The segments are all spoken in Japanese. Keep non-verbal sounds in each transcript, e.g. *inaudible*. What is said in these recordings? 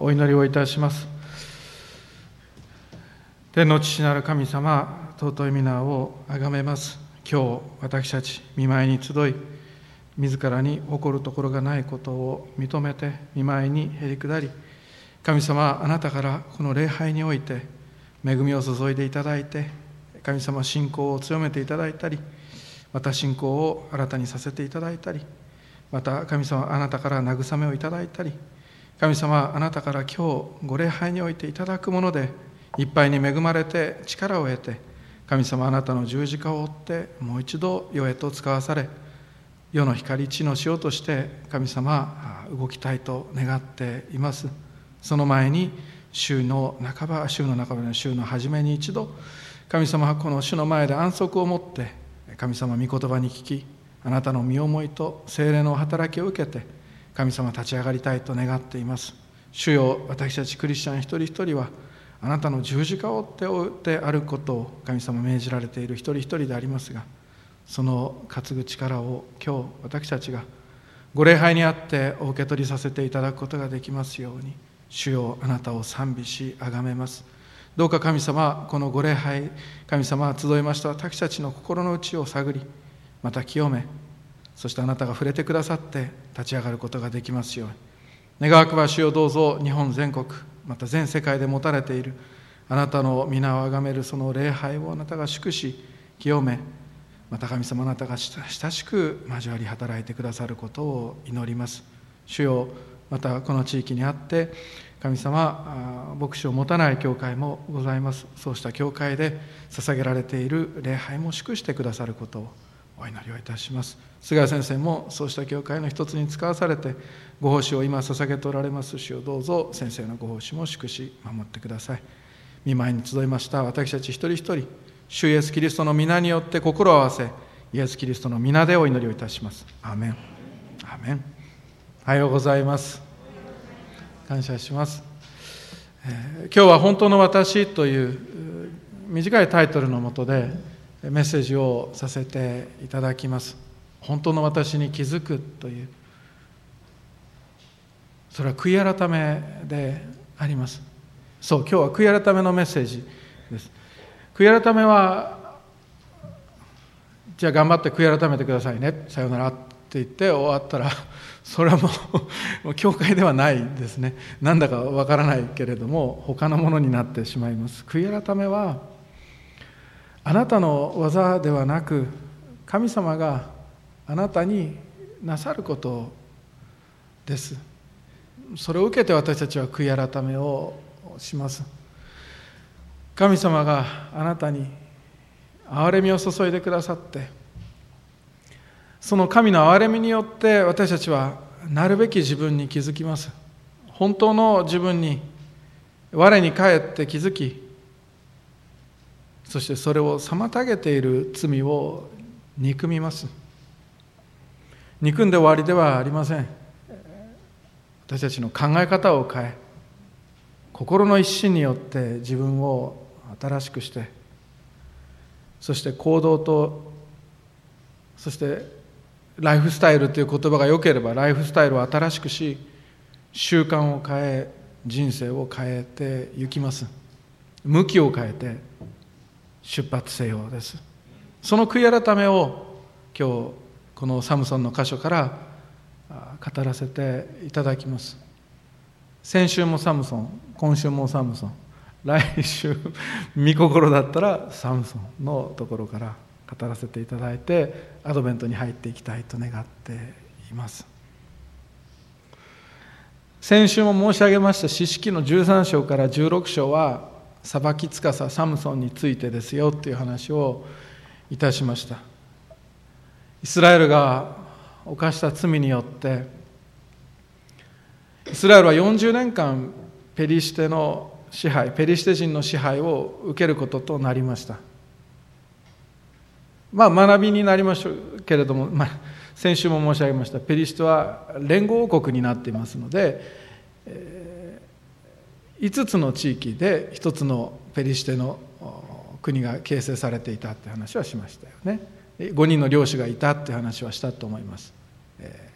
お祈りをいたします。天の父なる神様尊い皆をあがめます。今日私たち見舞いに集い自らに起こるところがないことを認めて見舞いにへり下り神様あなたからこの礼拝において恵みを注いでいただいて神様信仰を強めていただいたりまた信仰を新たにさせていただいたりまた神様あなたから慰めをいただいたり神様あなたから今日ご礼拝においていただくものでいっぱいに恵まれて力を得て神様あなたの十字架を追ってもう一度世へと使わされ世の光地の塩として神様動きたいと願っています。その前に週の半ば週の半ばの週の初めに一度神様はこの主の前で安息を持って神様御言葉に聞きあなたの身思いと精霊の働きを受けて神様立ち上がりたいと願っています。主よ私たちクリスチャン一人一人はあなたの十字架を追って追ってあることを神様命じられている一人一人でありますがその担ぐ力を今日私たちがご礼拝にあってお受け取りさせていただくことができますように主よあなたを賛美し崇めます。どうか神様このご礼拝神様集いました私たちの心の内を探りまた清めそしてあなたが触れてくださって立ち上がることができますように。願わくば主よどうぞ日本全国また全世界で持たれているあなたの皆をあがめるその礼拝をあなたが祝し清めまた神様あなたが親しく交わり働いてくださることを祈ります。主よまたこの地域にあって神様牧師を持たない教会もございます。そうした教会で捧げられている礼拝も祝してくださることをお祈りをいたします。菅谷先生もそうした教会の一つに使わされてご奉仕を今捧げておられます主をどうぞ先生のご奉仕も祝し守ってください。見舞いに集いました。私たち一人一人主イエスキリストの皆によって心を合わせイエス・キリストの皆でお祈りをいたします。アメン。アメン。おはようございます。感謝します、えー、今日は「本当の私」という短いタイトルのもとでメッセージをさせていただきます。本当の私に気づくというそれは悔い改めであります。そう今日は悔い改めのメッセージです。悔い改めはじゃあ頑張って悔い改めてくださいね。さよならって言って終わったら *laughs* それはもう教会ではないですね。なんだかわからないけれども他のものになってしまいます。悔い改めはあなたの技ではなく神様があなたになさることです。それを受けて私たちは悔い改めをします。神様があなたに憐れみを注いでくださってその神の憐れみによって私たちはなるべき自分に気づきます。本当の自分に我に返って気づきそしてそれを妨げている罪を憎みます。憎んで終わりではありません。私たちの考え方を変え心の一心によって自分を新しくしてそして行動とそしてライフスタイルという言葉が良ければライフスタイルを新しくし習慣を変え人生を変えていきます。向きを変えて出発せよです。その悔い改めを今日このサムソンの箇所から語らせていただきます。先週もサムソン今週もサムソン来週見心だったらサムソンのところから語らせていただいてアドベントに入っていきたいと願っています。先週も申し上げました四式の13章から16章は裁きつかさサムソンについてですよっていう話をいたしました。イスラエルが犯した罪によってイスラエルは40年間ペリシテの支配ペリシテ人の支配を受けることとなりました。まあ学びになりましょうけれども、まあ、先週も申し上げました。ペリシテは連合王国になっていますので、えー、5つの地域で1つのペリシテの国が形成されていたって話はしましたよね。5人の領主がいたって話はしたと思います、え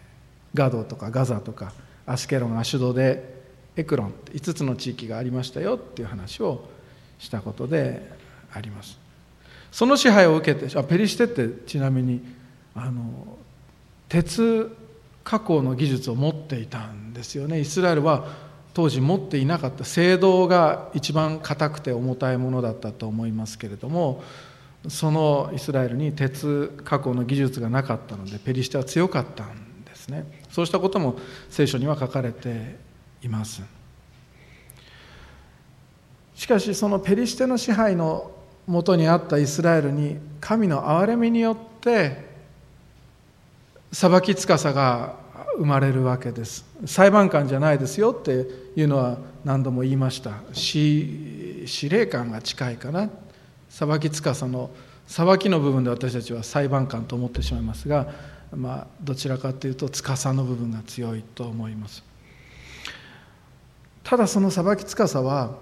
ー、ガドとかガザとかアスケロンアシュドでエクロンって5つの地域がありましたよっていう話をしたことであります。その支配を受けてあペリシテってちなみにあの鉄加工の技術を持っていたんですよね。イスラエルは当時持っていなかった聖堂が一番硬くて重たいものだったと思いますけれどもそのイスラエルに鉄加工の技術がなかったのでペリシテは強かったんですね。そうしたことも聖書には書かれています。しかしそのペリシテの支配のもとにあったイスラエルに神の憐れみによって裁きつかさが生まれるわけです。裁判官じゃないですよっていうのは何度も言いました。司令官が近いかな。裁きつかさの裁きの部分で私たちは裁判官と思ってしまいますが、まあ、どちらかというと司の部分が強いと思います。ただその裁きつかさは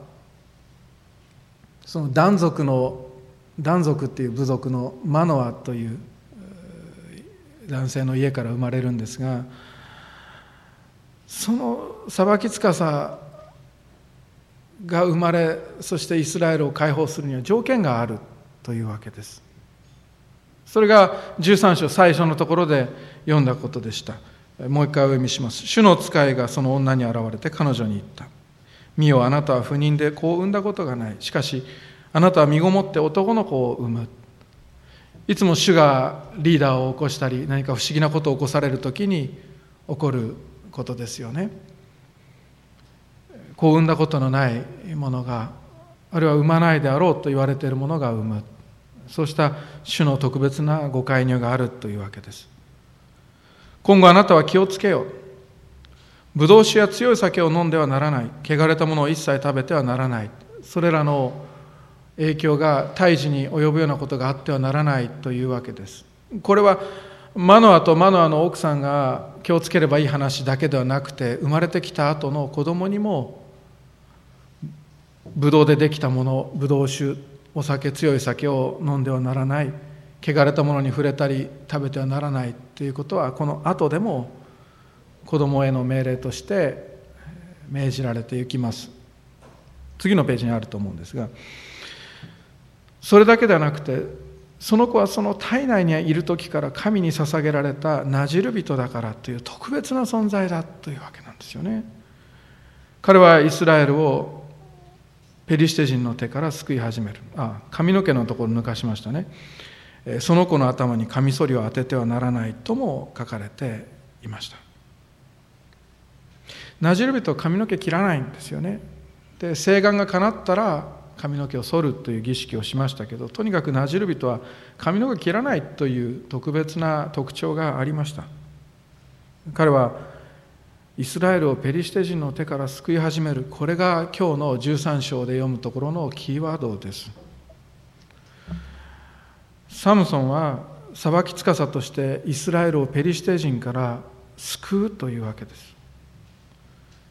その男族の男族っていう部族のマノアという男性の家から生まれるんですがその裁きつかさが生まれそしてイスラエルを解放するには条件があるというわけです。それが13章最初のところで読んだことでした。もう一回お読みします。主の使いがその女に現れて彼女に言った。見よあなたは不妊で子を産んだことがない。しかしあなたは身ごもって男の子を産む。いつも主がリーダーを起こしたり何か不思議なことを起こされる時に起こることですよね。子を産んだことのないものがあるいは産まないであろうと言われているものが産む。そうした主の特別なご介入があるというわけです。今後あなたは気をつけよう。ブドウ酒や強い酒を飲んではならない。汚れたものを一切食べてはならない。それらの影響が胎児に及ぶようなことがあってはならないというわけです。これはマノアとマノアの奥さんが気をつければいい話だけではなくて生まれてきた後の子供にもブドウでできたものブドウ酒お酒強い酒を飲んではならない。汚れたものに触れたり食べてはならない。ということはこの後でも子供への命令として命じられていきます。次のページにあると思うんですがそれだけではなくてその子はその体内にいる時から神に捧げられたなじる人だからという特別な存在だというわけなんですよね。彼はイスラエルをペリシテ人の手から救い始める。あ髪の毛のところ抜かしましたね。その子の頭にカミソリを当ててはならないとも書かれていました。なじる人は髪の毛切らないんですよね。で誓願が叶ったら髪の毛を剃るという儀式をしましたけどとにかくなじる人は髪の毛切らないという特別な特徴がありました。彼はイスラエルをペリシテ人の手から救い始めるこれが今日の13章で読むところのキーワードです。サムソンは裁き司としてイスラエルをペリシテ人から救うというわけです。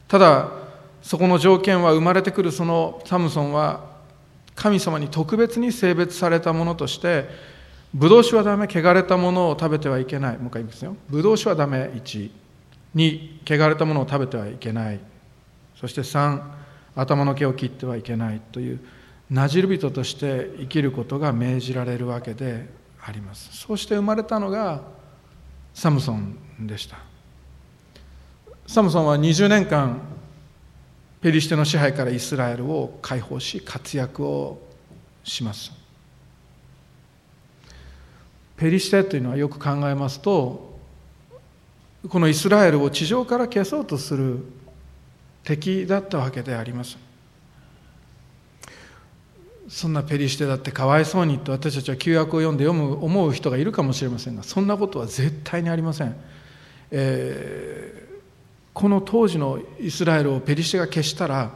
ただそこの条件は生まれてくるそのサムソンは神様に特別に性別されたものとしてブドウ酒はダメ汚れたものを食べてはいけない。もう一回言いますよ。ブドウ酒はダメ1 2汚れたものを食べてはいけない。そして3頭の毛を切ってはいけないというなじる人として生きることが命じられるわけであります。そうして生まれたのがサムソンでした。サムソンは20年間ペリシテの支配からイスラエルを解放し活躍をします。ペリシテというのはよく考えますとこのイスラエルを地上から消そうとする敵だったわけであります。そんなペリシテだってかわいそうにと私たちは旧約を読んで読む思う人がいるかもしれませんがそんなことは絶対にありません、えー、この当時のイスラエルをペリシテが消したら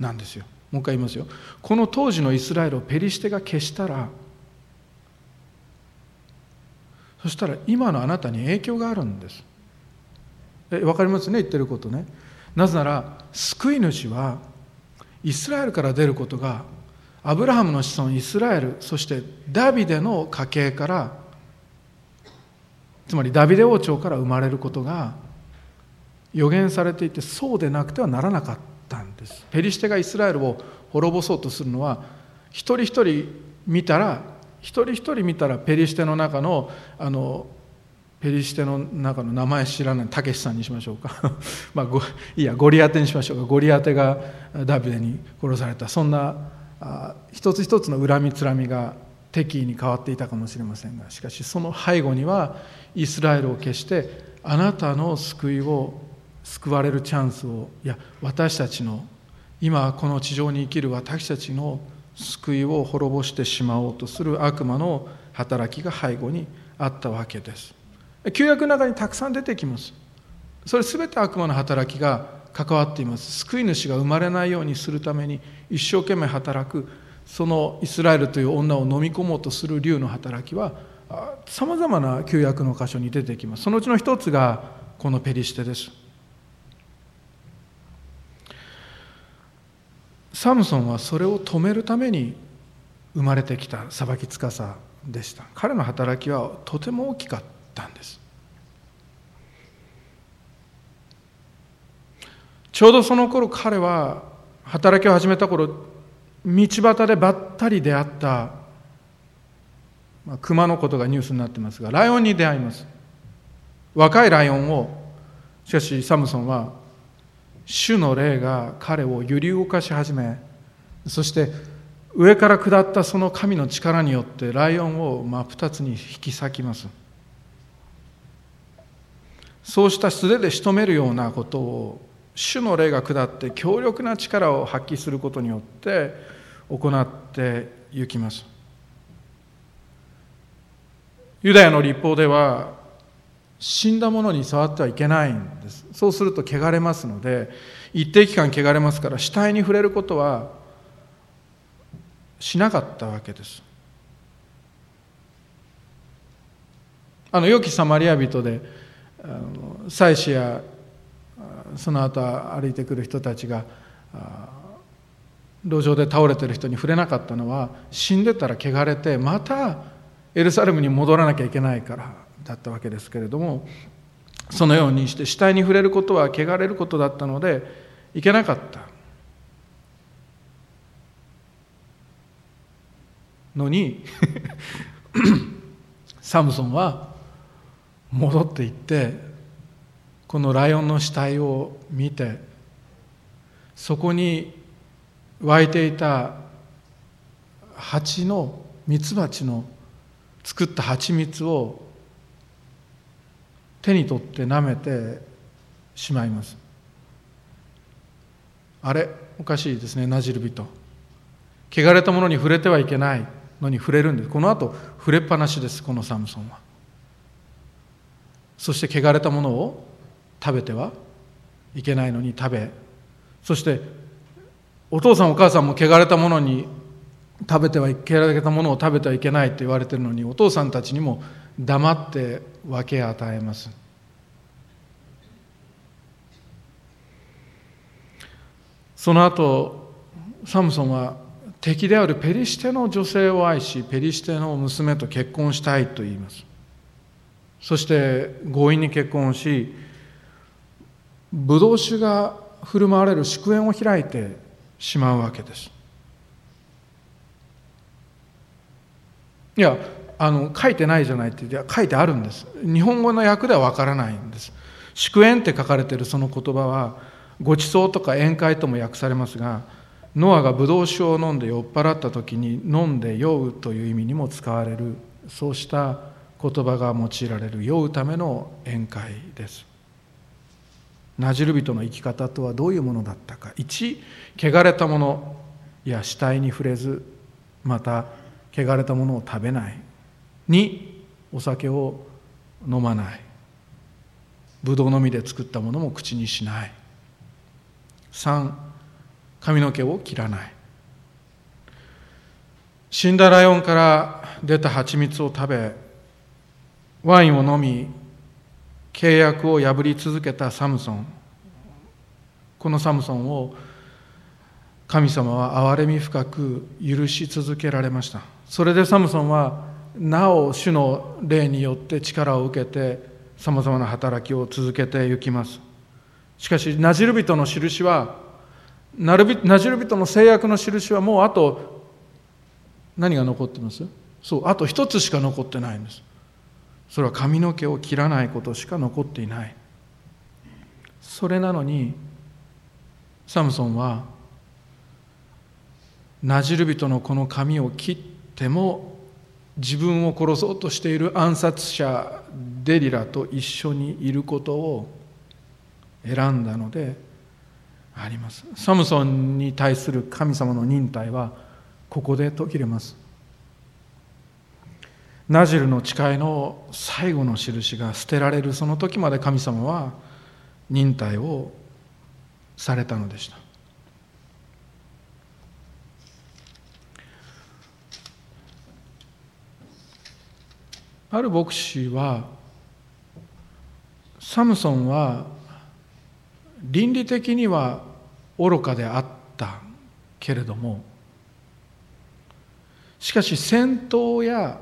なんですよ。もう一回言いますよ。この当時のイスラエルをペリシテが消したらそしたら今のあなたに影響があるんです。え分かりますね？言ってることね。なぜなら救い主はイスラエルから出ることがアブラハムの子孫イスラエルそしてダビデの家系からつまりダビデ王朝から生まれることが予言されていてそうでなくてはならなかったんです。ペリシテがイスラエルを滅ぼそうとするのは一人一人見たら一人一人見たらペリシテの中のあのペリシテの中の名前知らないたけしさんにしましょうか。*laughs* まあいいやゴリアテにしましょうか。ゴリアテがダビデに殺された。そんなあ一つ一つの恨みつらみが敵意に変わっていたかもしれませんがしかしその背後にはイスラエルを決してあなたの救いを救われるチャンスをいや私たちの今この地上に生きる私たちの救いを滅ぼしてしまおうとする悪魔の働きが背後にあったわけです。旧約の中にたくさん出てきます。それ全て悪魔の働きが関わっています。救い主が生まれないようにするために一生懸命働くそのイスラエルという女を飲み込もうとする竜の働きはさまざまな旧約の箇所に出てきます。そのうちの一つがこのペリシテです。サムソンはそれを止めるために生まれてきた裁き司でした。彼の働きはとても大きかったんです。ちょうどその頃彼は働きを始めた頃道端でばったり出会った、まあ、熊のことがニュースになってますがライオンに出会います。若いライオンをしかしサムソンは主の霊が彼を揺り動かし始めそして上から下ったその神の力によってライオンを真っ二つに引き裂きます。そうした素手で仕留めるようなことを主の霊が下って強力な力を発揮することによって行ってゆきます。ユダヤの立法では死んだものに触ってはいけないんです。そうすると汚れますので一定期間汚れますから死体に触れることはしなかったわけです。あの良きサマリア人で妻子やその後歩いてくる人たちが路上で倒れてる人に触れなかったのは死んでたら汚れてまたエルサレムに戻らなきゃいけないからだったわけですけれどもそのようにして死体に触れることは汚れることだったのでいけなかった。のに *laughs* サムソンは戻っていってこのライオンの死体を見てそこに湧いていた蜂のミツバチの作った蜂蜜を手に取って舐めてしまいます。あれ？おかしいですね。なじる人。汚れたものに触れてはいけないのに触れるんです。この後触れっぱなしです。このサムソンは。そして汚れたものを食べてはいけないのに食べ。そしてお父さんお母さんも汚れたものに食べてはいけ汚れたものを食べてはいけないって言われてるのにお父さんたちにも黙って分け与えます。その後サムソンは敵であるペリシテの女性を愛しペリシテの娘と結婚したいと言います。そして強引に結婚しブドウ酒が振る舞われる祝宴を開いてしまうわけです。いやあの書いてないじゃないって書いてあるんです。日本語の訳ではわからないんです。祝宴って書かれてるその言葉はご馳走とか宴会とも訳されますがノアがブドウ酒を飲んで酔っ払った時に飲んで酔うという意味にも使われる。そうした言葉が用いられる酔うための宴会です。なじる人の生き方とはどういうものだったか。1汚れたもの。いや死体に触れずまた汚れたものを食べない。2お酒を飲まない。ぶどうの実で作ったものも口にしない。3髪の毛を切らない。死んだライオンから出た蜂蜜を食べワインを飲み契約を破り続けたサムソン。このサムソンを神様は憐れみ深く許し続けられました。それでサムソンはなお主の霊によって力を受けてさまざまな働きを続けていきます。しかしナジル人の印はナジル人の制約の印はもうあと何が残ってます？そうあと一つしか残ってないんです。それは髪の毛を切らないことしか残っていない。それなのにサムソンはナジル人のこの髪を切っても自分を殺そうとしている暗殺者デリラと一緒にいることを選んだのであります。サムソンに対する神様の忍耐はここで途切れます。ナジルの誓いの最後の印が捨てられるその時まで神様は忍耐をされたのでした。ある牧師はサムソンは倫理的には愚かであったけれどもしかし戦闘や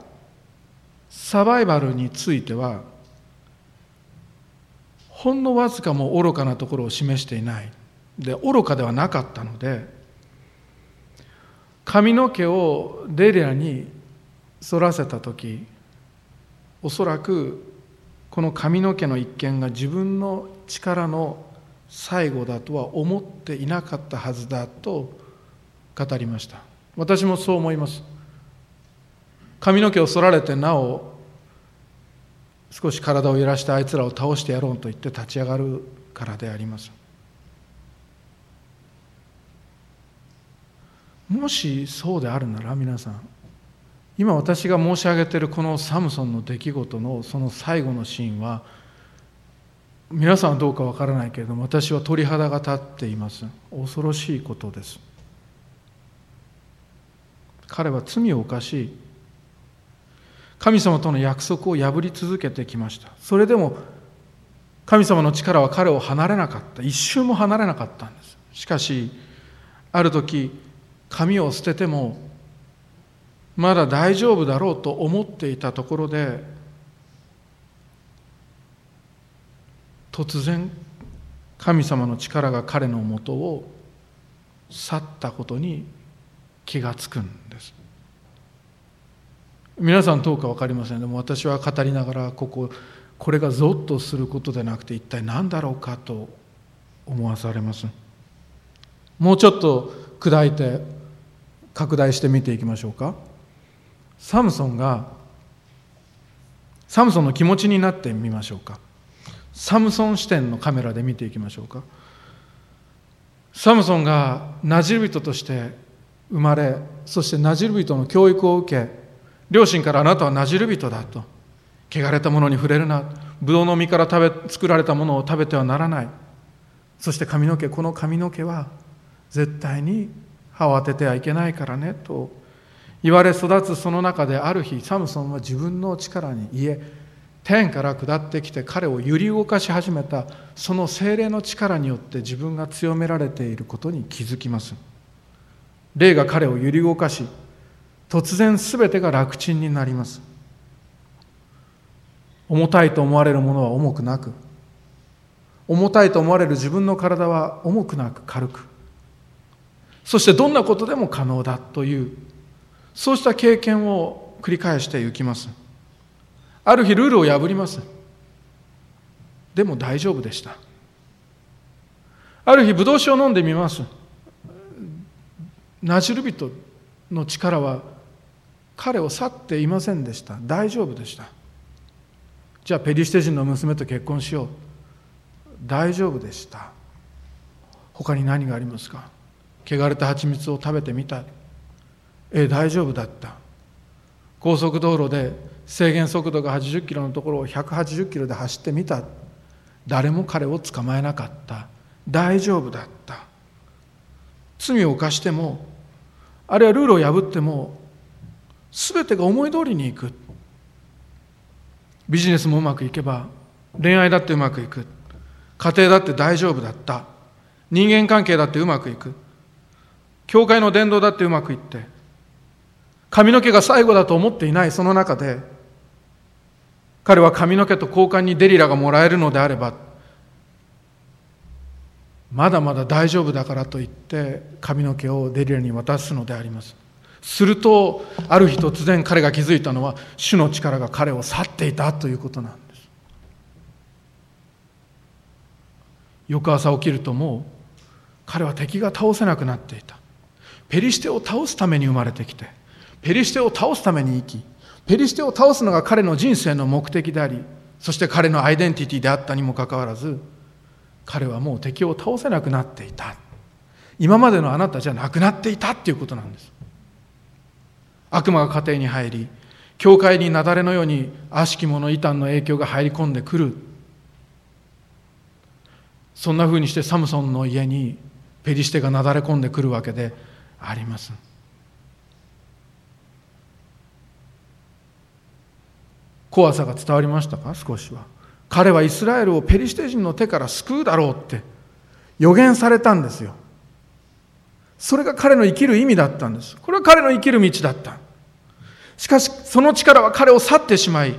サバイバルについてはほんのわずかも愚かなところを示していない。で愚かではなかったので髪の毛をデリアに反らせた時おそらくこの髪の毛の一件が自分の力の最後だとは思っていなかったはずだと語りました。私もそう思います。髪の毛を剃られてなお少し体を揺らしてあいつらを倒してやろうと言って立ち上がるからであります。もしそうであるなら皆さん今私が申し上げているこのサムソンの出来事のその最後のシーンは皆さんはどうかわからないけれども私は鳥肌が立っています。恐ろしいことです。彼は罪を犯し神様との約束を破り続けてきました。それでも神様の力は彼を離れなかった。一瞬も離れなかったんです。しかしある時髪を捨ててもまだ大丈夫だろうと思っていたところで突然神様の力が彼のもとを去ったことに気がつくんです。皆さんどうか分かりませんでも私は語りながらこここれがゾッとすることでなくて一体何だろうかと思わされます。もうちょっと砕いて拡大して見ていきましょうか。サムソンがサムソンの気持ちになってみましょうか。サムソン視点のカメラで見ていきましょうか。サムソンがナジル人として生まれそしてナジル人の教育を受け両親からあなたはなじる人だと汚れたものに触れるなブドウの実から食べ作られたものを食べてはならない。そして髪の毛この髪の毛は絶対に歯を当ててはいけないからねと言われ育つその中である日サムソンは自分の力にいえ天から下ってきて彼を揺り動かし始めたその精霊の力によって自分が強められていることに気づきます。霊が彼を揺り動かし突然全てが楽ちんになります。重たいと思われるものは重くなく重たいと思われる自分の体は重くなく軽く。そしてどんなことでも可能だというそうした経験を繰り返していきます。ある日ルールを破ります。でも大丈夫でした。ある日ブドウ酒を飲んでみます。ナジル人の力は彼を去っていませんでした。大丈夫でした。じゃあペリシテ人の娘と結婚しよう。大丈夫でした。他に何がありますか？汚れた蜂蜜を食べてみたええ大丈夫だった。高速道路で制限速度が80キロのところを180キロで走ってみた。誰も彼を捕まえなかった。大丈夫だった。罪を犯してもあるいはルールを破っても全てが思い通りにいく。ビジネスもうまくいけば恋愛だってうまくいく。家庭だって大丈夫だった。人間関係だってうまくいく。教会の伝道だってうまくいって髪の毛が最後だと思っていないその中で彼は髪の毛と交換にデリラがもらえるのであればまだまだ大丈夫だからと言って髪の毛をデリラに渡すのであります。するとある日突然彼が気づいたのは主の力が彼を去っていたということなんです。翌朝起きるともう彼は敵が倒せなくなっていた。ペリシテを倒すために生まれてきてペリシテを倒すために生きペリシテを倒すのが彼の人生の目的でありそして彼のアイデンティティであったにもかかわらず彼はもう敵を倒せなくなっていた。今までのあなたじゃなくなっていたっていうことなんです。悪魔が家庭に入り教会に雪崩のように悪しき者異端の影響が入り込んでくる。そんなふうにしてサムソンの家にペリシテがなだれ込んでくるわけであります。怖さが伝わりましたか？少しは。彼はイスラエルをペリシテ人の手から救うだろうって予言されたんですよ。それが彼の生きる意味だったんです。これは彼の生きる道だった。しかしその力は彼を去ってしまい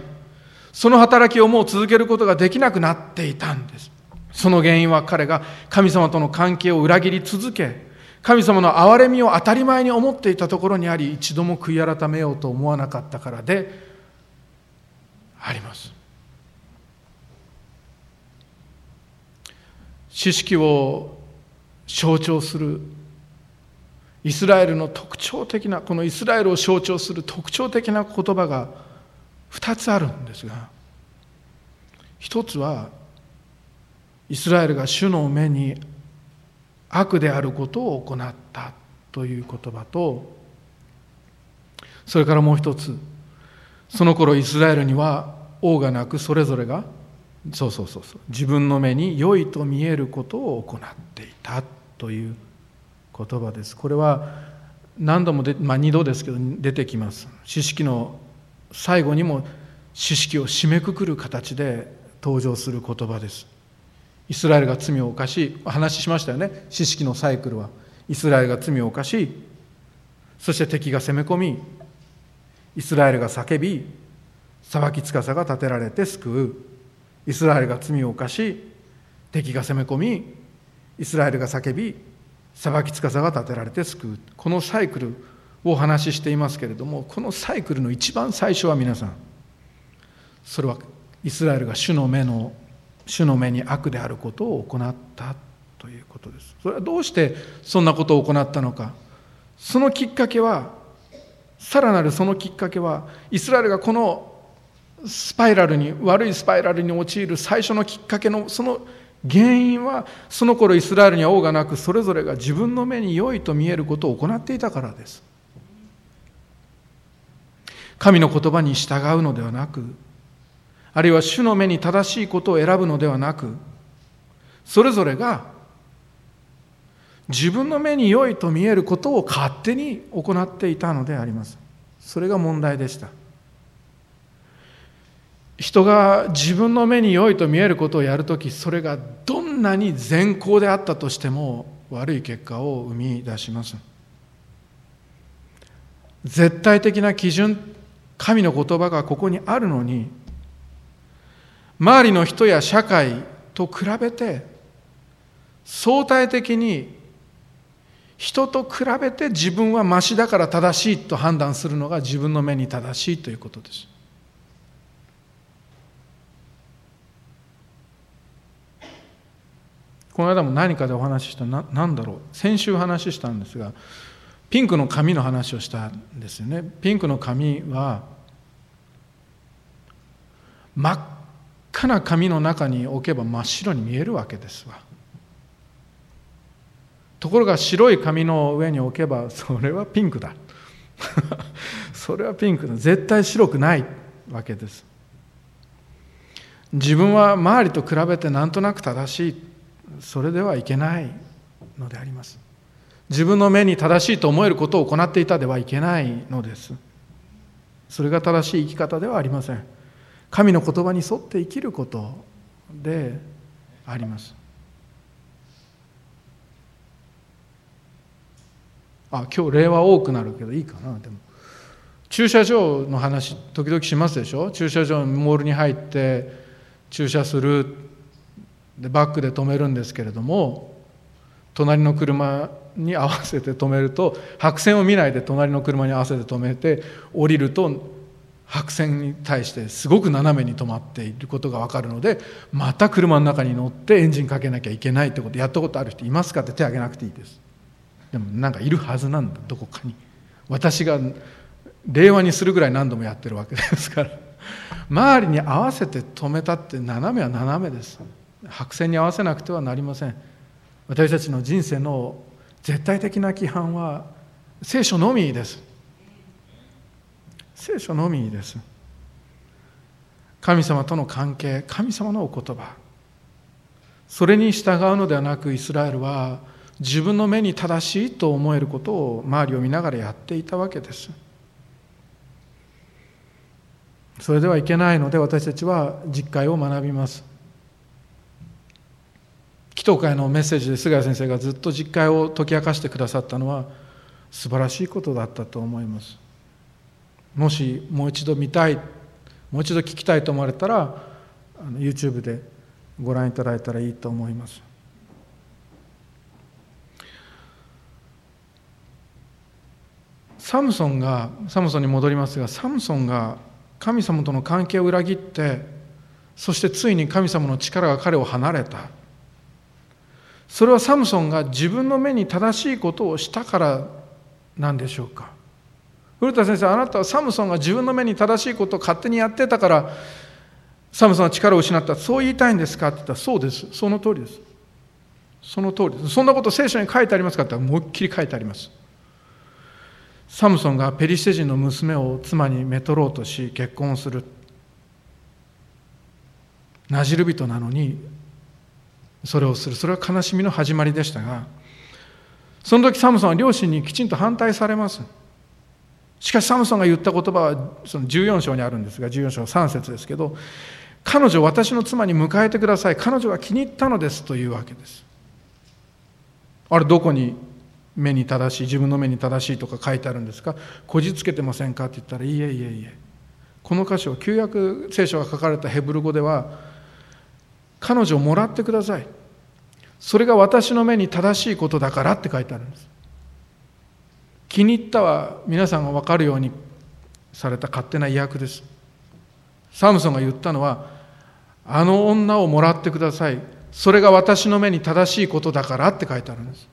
その働きをもう続けることができなくなっていたんです。その原因は彼が神様との関係を裏切り続け神様の憐れみを当たり前に思っていたところにあり一度も悔い改めようと思わなかったからであります。知識を象徴するイスラエルの特徴的なこのイスラエルを象徴する特徴的な言葉が2つあるんですが一つはイスラエルが主の目に悪であることを行ったという言葉とそれからもう一つその頃イスラエルには王がなくそれぞれがそうそうそうそう自分の目に良いと見えることを行っていたという言葉です。これは何度もで、まあ、2度ですけど出てきます。知識の最後にも知識を締めくくる形で登場する言葉です。イスラエルが罪を犯し話しましたよね。知識のサイクルは。イスラエルが罪を犯しそして敵が攻め込みイスラエルが叫び裁き司が立てられて救う。イスラエルが罪を犯し敵が攻め込みイスラエルが叫び裁き司が立てられて救う。このサイクルをお話ししていますけれどもこのサイクルの一番最初は皆さんそれはイスラエルが主の目の主の目に悪であることを行ったということです。それはどうしてそんなことを行ったのか。そのきっかけはさらなるそのきっかけはイスラエルがこのスパイラルに悪いスパイラルに陥る最初のきっかけのその原因はその頃イスラエルには王がなくそれぞれが自分の目に良いと見えることを行っていたからです。神の言葉に従うのではなくあるいは主の目に正しいことを選ぶのではなくそれぞれが自分の目に良いと見えることを勝手に行っていたのであります。それが問題でした。人が自分の目に良いと見えることをやるときそれがどんなに善行であったとしても悪い結果を生み出します。絶対的な基準神の言葉がここにあるのに周りの人や社会と比べて相対的に人と比べて自分はましだから正しいと判断するのが自分の目に正しいということです。この間も何かでお話ししたな何だろう。先週話したんですがピンクの髪の話をしたんですよね。ピンクの髪は真っ赤な髪の中に置けば真っ白に見えるわけですわ。ところが白い紙の上に置けばそれはピンクだ。*laughs* それはピンクだ。絶対白くないわけです。自分は周りと比べてなんとなく正しい。それではいけないのであります。自分の目に正しいと思えることを行っていたではいけないのです。それが正しい生き方ではありません。神の言葉に沿って生きることであります。あ今日例は多くなるけどいいかなでも。駐車場の話時々しますでしょ？駐車場モールに入って駐車する。でバックで止めるんですけれども隣の車に合わせて止めると白線を見ないで隣の車に合わせて止めて降りると白線に対してすごく斜めに止まっていることが分かるのでまた車の中に乗ってエンジンかけなきゃいけないってことやったことある人いますか？って手挙げなくていいです。でもなんかいるはずなんだどこかに。私が令和にするぐらい何度もやってるわけですから。周りに合わせて止めたって斜めは斜めです。白線に合わせなくてはなりません。私たちの人生の絶対的な規範は聖書のみです。聖書のみです。神様との関係神様のお言葉。それに従うのではなくイスラエルは自分の目に正しいと思えることを周りを見ながらやっていたわけです。それではいけないので私たちは実会を学びます。祈祷会のメッセージで菅谷先生がずっと実会を解き明かしてくださったのは素晴らしいことだったと思います。もしもう一度見たいもう一度聞きたいと思われたら YouTube でご覧いただいたらいいと思います。サムソンがサムソンに戻りますがサムソンが神様との関係を裏切ってそしてついに神様の力が彼を離れた。それはサムソンが自分の目に正しいことをしたからなんでしょうか。古田先生あなたはサムソンが自分の目に正しいことを勝手にやってたからサムソンは力を失った。そう言いたいんですか？って言ったらそうです。その通りです。その通りです。そんなこと聖書に書いてありますか？って言ったら思いっきり書いてあります。サムソンがペリシテ人の娘を妻にめとろうとし結婚する。なじる人なのにそれをする。それは悲しみの始まりでしたがその時サムソンは両親にきちんと反対されます。しかしサムソンが言った言葉はその14章にあるんですが14章3節ですけど彼女を私の妻に迎えてください。彼女が気に入ったのですというわけです。あれどこに目に正しい自分の目に正しいとか書いてあるんですか？こじつけてませんか？って言ったらいいえいえいえ。この箇所旧約聖書が書かれたヘブル語では彼女をもらってください。それが私の目に正しいことだからって書いてあるんです。気に入ったは皆さんが分かるようにされた勝手な意訳です。サムソンが言ったのはあの女をもらってください。それが私の目に正しいことだからって書いてあるんです。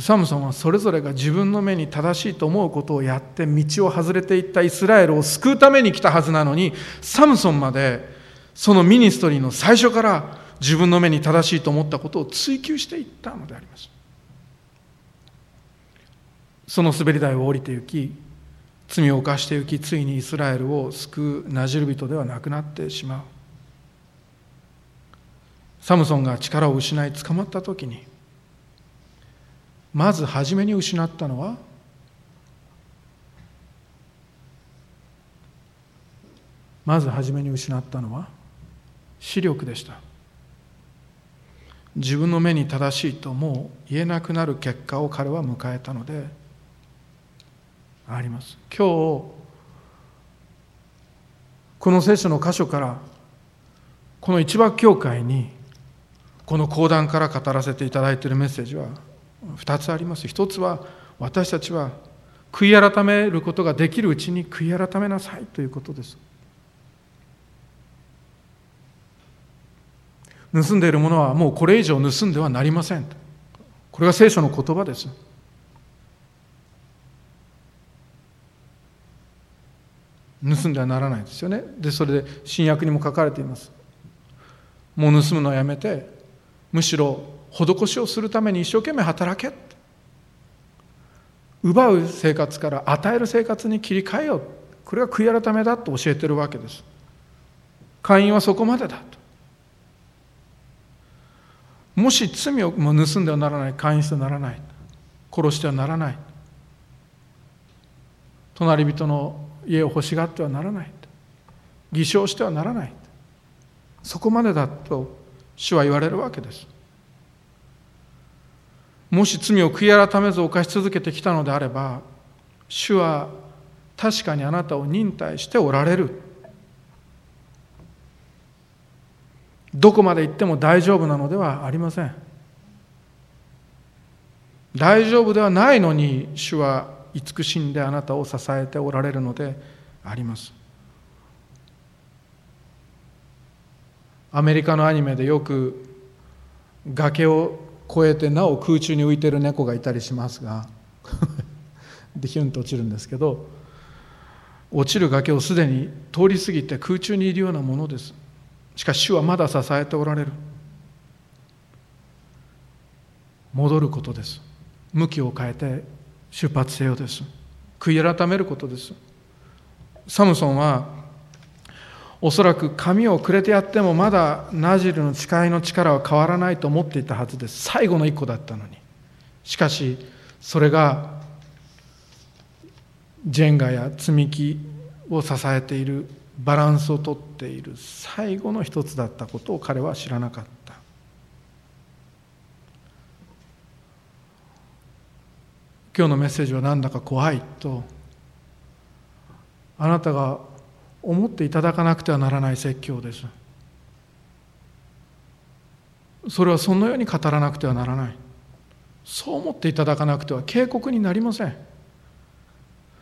サムソンはそれぞれが自分の目に正しいと思うことをやって道を外れていったイスラエルを救うために来たはずなのにサムソンまでそのミニストリーの最初から自分の目に正しいと思ったことを追求していったのであります。その滑り台を降りて行き罪を犯して行きついにイスラエルを救うなじる人ではなくなってしまう。サムソンが力を失い捕まった時にまず初めに失ったのは？まず初めに失ったのは？視力でした。自分の目に正しいともう言えなくなる結果を彼は迎えたのであります。今日この聖書の箇所からこの一幕教会にこの講談から語らせていただいているメッセージは2つあります。一つは私たちは悔い改めることができるうちに悔い改めなさいということです。盗んでいるものはもうこれ以上盗んではなりません。これが聖書の言葉です。盗んではならないですよね。でそれで新約にも書かれています。もう盗むのをやめてむしろ施しをするために一生懸命働け。奪う生活から与える生活に切り替えよう。これが悔い改めだと教えてるわけです。会員はそこまでだと。もし罪をも盗んではならない。会員してはならない。殺してはならない。隣人の家を欲しがってはならない。偽証してはならない。そこまでだと主は言われるわけです。もし罪を悔い改めず犯し続けてきたのであれば主は確かにあなたを忍耐しておられる。どこまで行っても大丈夫なのではありません。大丈夫ではないのに主は慈しんであなたを支えておられるのであります。アメリカのアニメでよく崖を越えてなお空中に浮いてる猫がいたりしますが。*laughs* でヒュンと落ちるんですけど落ちる崖をすでに通り過ぎて空中にいるようなものです。しかし主はまだ支えておられる。戻ることです。向きを変えて出発せよです。悔い改めることです。サムソンはおそらく髪をくれてやってもまだナジルの誓いの力は変わらないと思っていたはずです。最後の一個だったのに。しかしそれがジェンガや積み木を支えているバランスをとっている最後の一つだったことを彼は知らなかった。今日のメッセージはなんだか怖いとあなたが思っていただかなくてはならない説教です。それはそのように語らなくてはならない。そう思っていただかなくては警告になりません。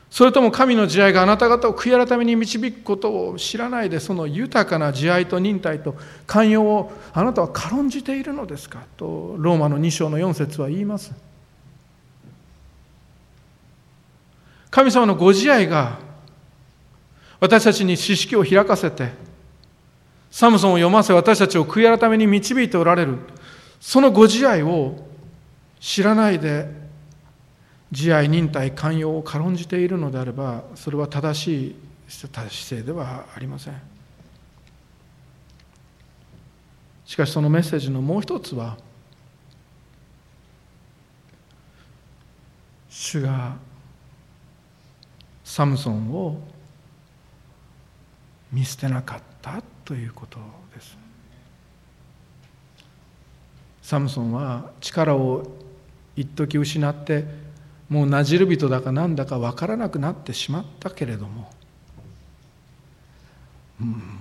それとも神の慈愛があなた方を悔い改めに導くことを知らないでその豊かな慈愛と忍耐と寛容をあなたは軽んじているのですか？とローマの2章の4節は言います。神様のご自愛が私たちに知識を開かせてサムソンを読ませ私たちを悔い改めに導いておられる。そのご自愛を知らないで慈愛忍耐寛容を軽んじているのであればそれは正しい姿勢ではありません。しかしそのメッセージのもう一つは主がサムソンを見捨てなかったということです。サムソンは力を一時失ってもうなじる人だかなんだか分からなくなってしまったけれども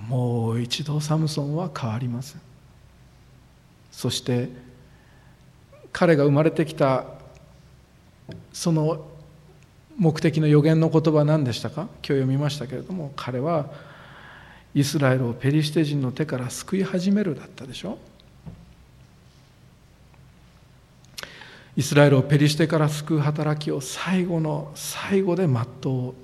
もう一度サムソンは変わります。そして彼が生まれてきたその目的の予言の言葉は何でしたか？今日読みましたけれども彼はイスラエルをペリシテ人の手から救い始めるだったでしょ？イスラエルをペリシテから救う働きを最後の最後で全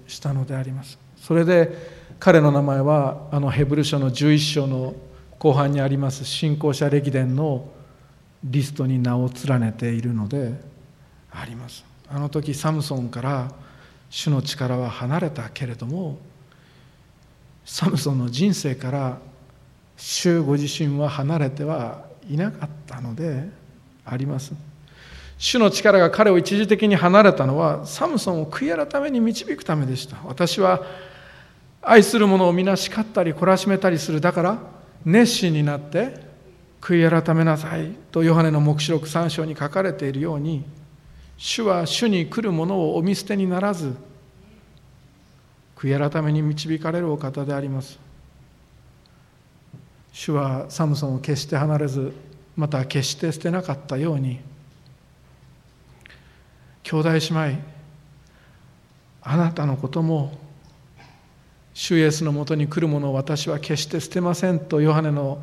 うしたのであります。それで彼の名前はあのヘブル書の11章の後半にあります信仰者歴伝のリストに名を連ねているのであります。あの時サムソンから主の力は離れたけれどもサムソンの人生から主ご自身は離れてはいなかったのであります。主の力が彼を一時的に離れたのはサムソンを悔い改めに導くためでした。私は愛する者を皆叱ったり懲らしめたりするだから熱心になって悔い改めなさいとヨハネの黙示録3章に書かれているように主は主に来る者をお見捨てにならず悔い改めに導かれるお方であります。主はサムソンを決して離れずまた決して捨てなかったように兄弟姉妹あなたのことも主イエスのもとに来るものを私は決して捨てませんとヨハネの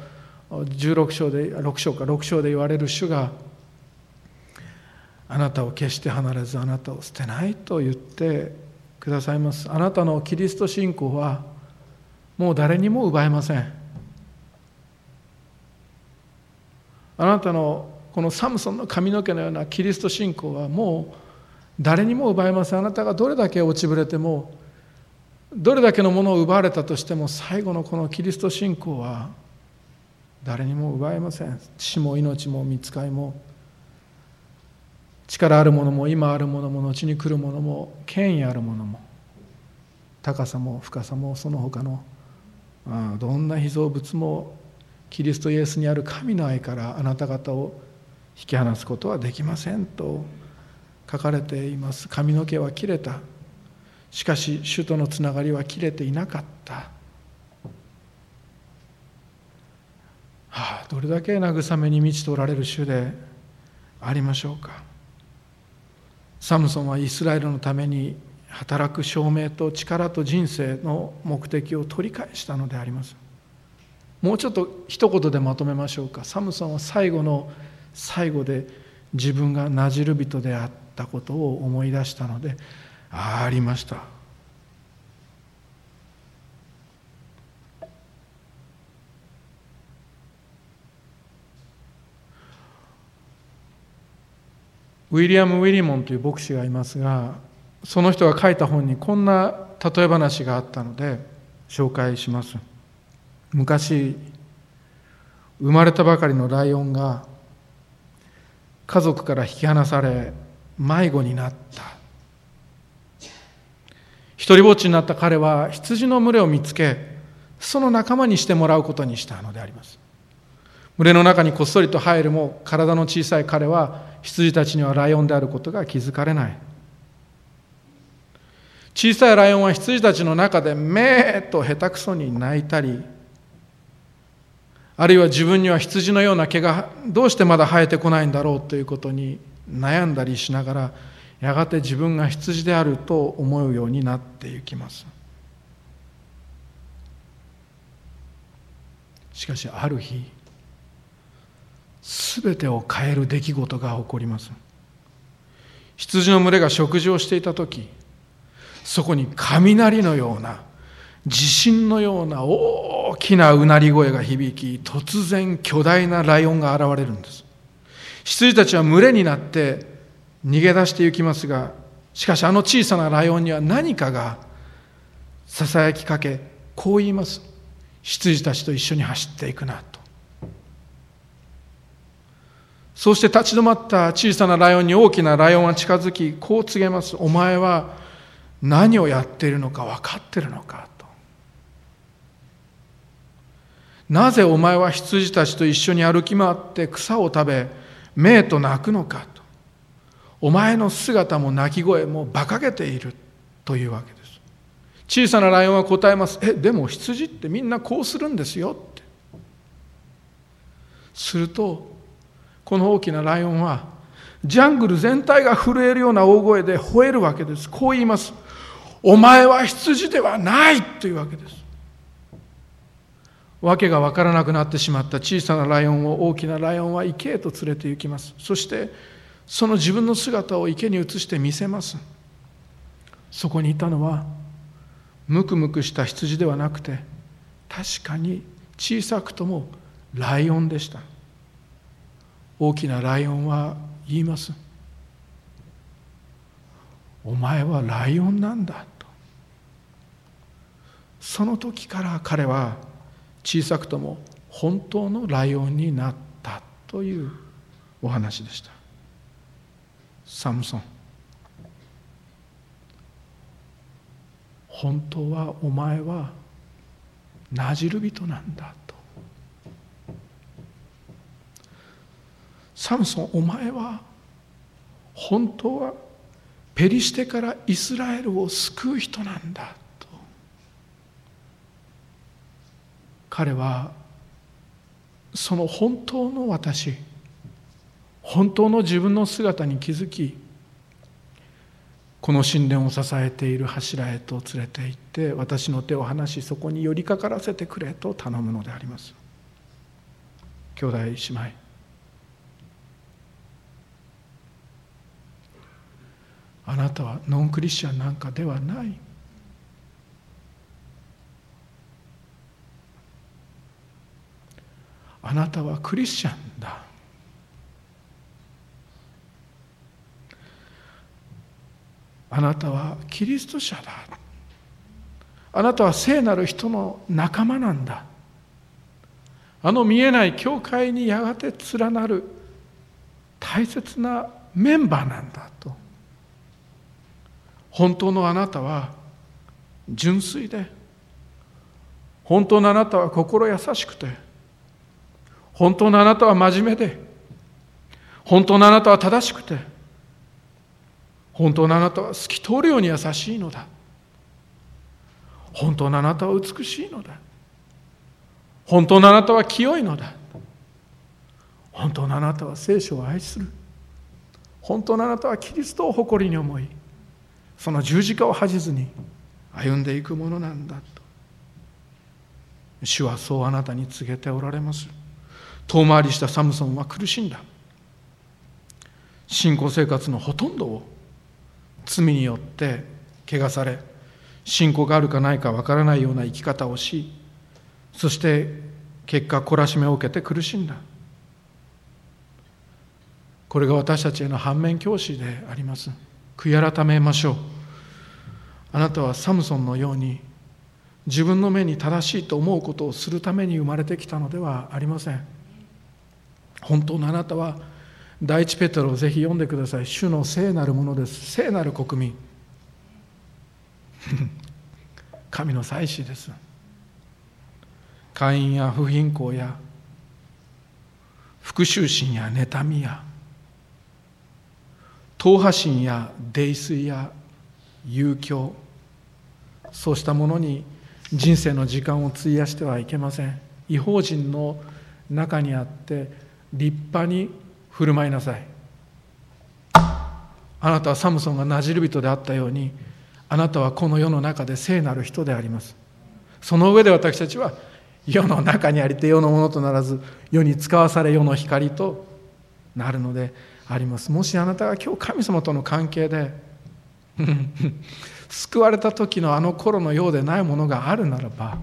16章で6章か6章で言われる主があなたを決して離れずあなたを捨てないと言ってくださいます。あなたのキリスト信仰はもう誰にも奪えません。あなたのこのサムソンの髪の毛のようなキリスト信仰はもう誰にも奪えません。あなたがどれだけ落ちぶれてもどれだけのものを奪われたとしても最後のこのキリスト信仰は誰にも奪えません。死も命も見つかりも力あるものも今あるものも後に来るものも権威あるものも高さも深さもその他のどんな被造物もキリストイエスにある神の愛からあなた方を引き離すことはできませんと書かれています。髪の毛は切れた。しかし主とのつながりは切れていなかった。はあどれだけ慰めに満ちておられる主でありましょうか。サムソンはイスラエルのために働く証明と力と人生の目的を取り返したのであります。もうちょっと一言でまとめましょうか。サムソンは最後の最後で自分がなじる人であったことを思い出したのでああありました。ウィリアム・ウィリモンという牧師がいますがその人が書いた本にこんな例え話があったので紹介します。昔生まれたばかりのライオンが家族から引き離され迷子になった。一りぼっちになった彼は羊の群れを見つけその仲間にしてもらうことにしたのであります。群れの中にこっそりと入るも体の小さい彼は羊たちにはライオンであることが気づかれない。小さいライオンは羊たちの中でめーと下手くそに泣いたりあるいは自分には羊のような毛がどうしてまだ生えてこないんだろうということに悩んだりしながらやがて自分が羊であると思うようになっていきます。しかしある日全てを変える出来事が起こります。羊の群れが食事をしていた時そこに雷のような地震のような大きなうなり声が響き突然巨大なライオンが現れるんです。羊たちは群れになって逃げ出していきますがしかしあの小さなライオンには何かがささやきかけこう言います。羊たちと一緒に走っていくなと。そして立ち止まった小さなライオンに大きなライオンが近づき、こう告げます。お前は何をやっているのか分かっているのかと。なぜお前は羊たちと一緒に歩き回って草を食べ、目と泣くのかと。お前の姿も鳴き声も馬鹿げているというわけです。小さなライオンは答えます。え、でも羊ってみんなこうするんですよって。すると、この大きなライオンはジャングル全体が震えるような大声で吠えるわけです。こう言います。お前は羊ではないというわけです。訳が分からなくなってしまった小さなライオンを大きなライオンは池へと連れて行きます。そしてその自分の姿を池に移して見せます。そこにいたのはムクムクした羊ではなくて確かに小さくともライオンでした。大きなライオンは言います。お前はライオンなんだと。その時から彼は小さくとも本当のライオンになったというお話でした。サムソン。本当はお前はなじる人なんだサムソンお前は本当はペリシテからイスラエルを救う人なんだと。彼はその本当の私本当の自分の姿に気づきこの神殿を支えている柱へと連れて行って私の手を離しそこに寄りかからせてくれと頼むのであります。兄弟姉妹あなたはノンクリスチャンなんかではない。あなたはクリスチャンだ。あなたはキリスト者だ。あなたは聖なる人の仲間なんだ。あの見えない教会にやがて連なる大切なメンバーなんだと。本当のあなたは純粋で本当のあなたは心優しくて本当のあなたは真面目で本当のあなたは正しくて本当のあなたは透き通るように優しいのだ。本当のあなたは美しいのだ。本当のあなたは清いのだ。本当のあなたは聖書を愛する。本当のあなたはキリストを誇りに思いその十字架を恥じずに歩んでいくものなんだと。主はそうあなたに告げておられます。遠回りしたサムソンは苦しんだ。信仰生活のほとんどを罪によって汚され信仰があるかないかわからないような生き方をしそして結果懲らしめを受けて苦しんだ。これが私たちへの反面教師であります。悔い改めましょう。あなたはサムソンのように自分の目に正しいと思うことをするために生まれてきたのではありません。本当のあなたは第一ペテロをぜひ読んでください。主の聖なるものです。聖なる国民。*laughs* 神の祭司です。会員や不貧困や復讐心や妬みや党派心や泥酔や遊興そうしたものに人生の時間を費やしてはいけません。違法人の中にあって立派に振る舞いなさい。あなたはサムソンがなじる人であったようにあなたはこの世の中で聖なる人であります。その上で私たちは世の中にありて世のものとならず世に使わされ世の光となるのであります。もしあなたが今日神様との関係で *laughs* 救われた時のあの頃のようでないものがあるならば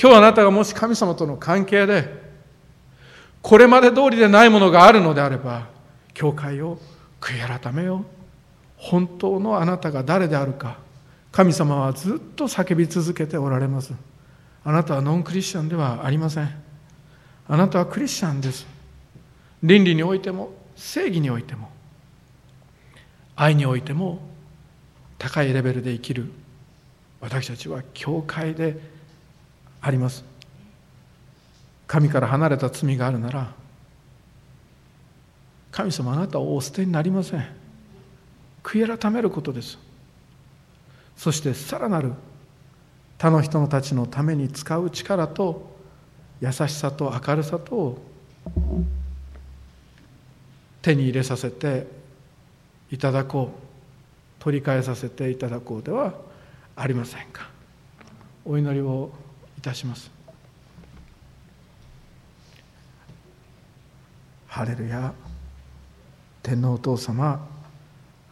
今日あなたがもし神様との関係でこれまで通りでないものがあるのであれば教会を悔い改めよう。本当のあなたが誰であるか神様はずっと叫び続けておられます。あなたはノンクリスチャンではありません。あなたはクリスチャンです。倫理においても正義においても愛においても高いレベルで生きる私たちは教会であります。神から離れた罪があるなら神様あなたをお捨てになりません。悔い改めることです。そしてさらなる他の人たちのために使う力と優しさと明るさと手に入れさせていただこう。取り返させていただこうではありませんか。お祈りをいたします。ハレルヤ。天皇お父様。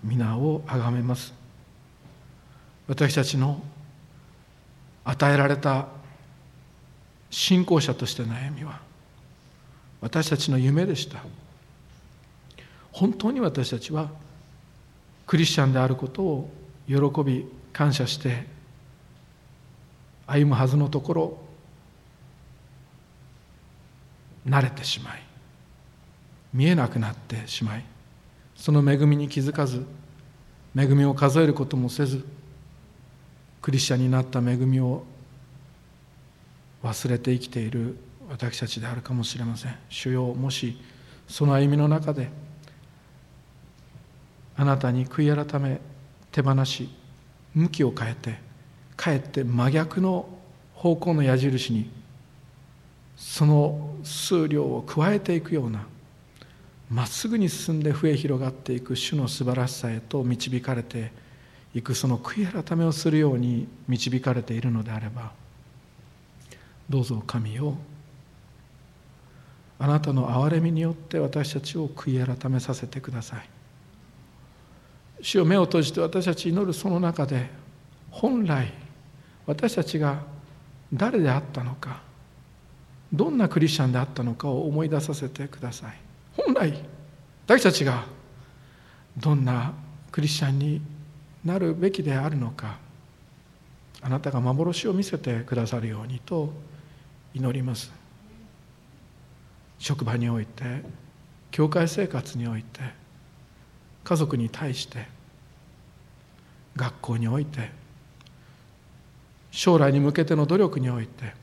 皆をあがめます。私たちの与えられた信仰者としての歩みは私たちの夢でした。本当に私たちはクリスチャンであることを喜び感謝して歩むはずのところ慣れてしまい見えなくなってしまいその恵みに気づかず恵みを数えることもせずクリスチャンになった恵みを忘れて生きている私たちであるかもしれません。主よもしその歩みの中であなたに悔い改め手放し向きを変えてかえって真逆の方向の矢印にその数量を加えていくようなまっすぐに進んで増え広がっていく主の素晴らしさへと導かれていくその悔い改めをするように導かれているのであればどうぞ神をあなたの憐れみによって私たちを悔い改めさせてください。主を目を閉じて私たち祈るその中で本来私たちが誰であったのかどんなクリスチャンであったのかを思い出させてください。本来私たちがどんなクリスチャンになるべきであるのかあなたが幻を見せてくださるようにと祈ります。職場において教会生活において家族に対して学校において将来に向けての努力において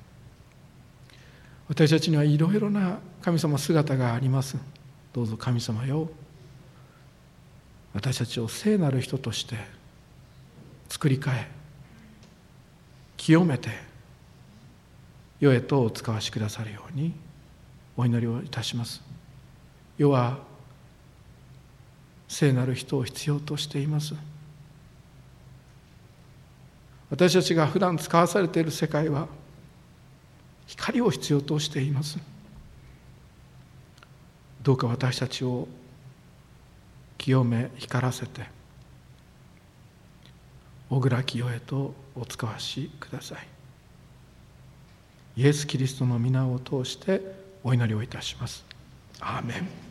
私たちにはいろいろな神様姿があります。どうぞ神様よ。私たちを聖なる人として作り変え清めて世へとお使わしくださるようにお祈りをいたします。世は聖なる人を必要としています。私たちが普段使わされている世界は光を必要としています。どうか私たちを清め光らせて小倉清へとお使わしください。イエス・キリストの皆を通してお祈りをいたします。アーメン。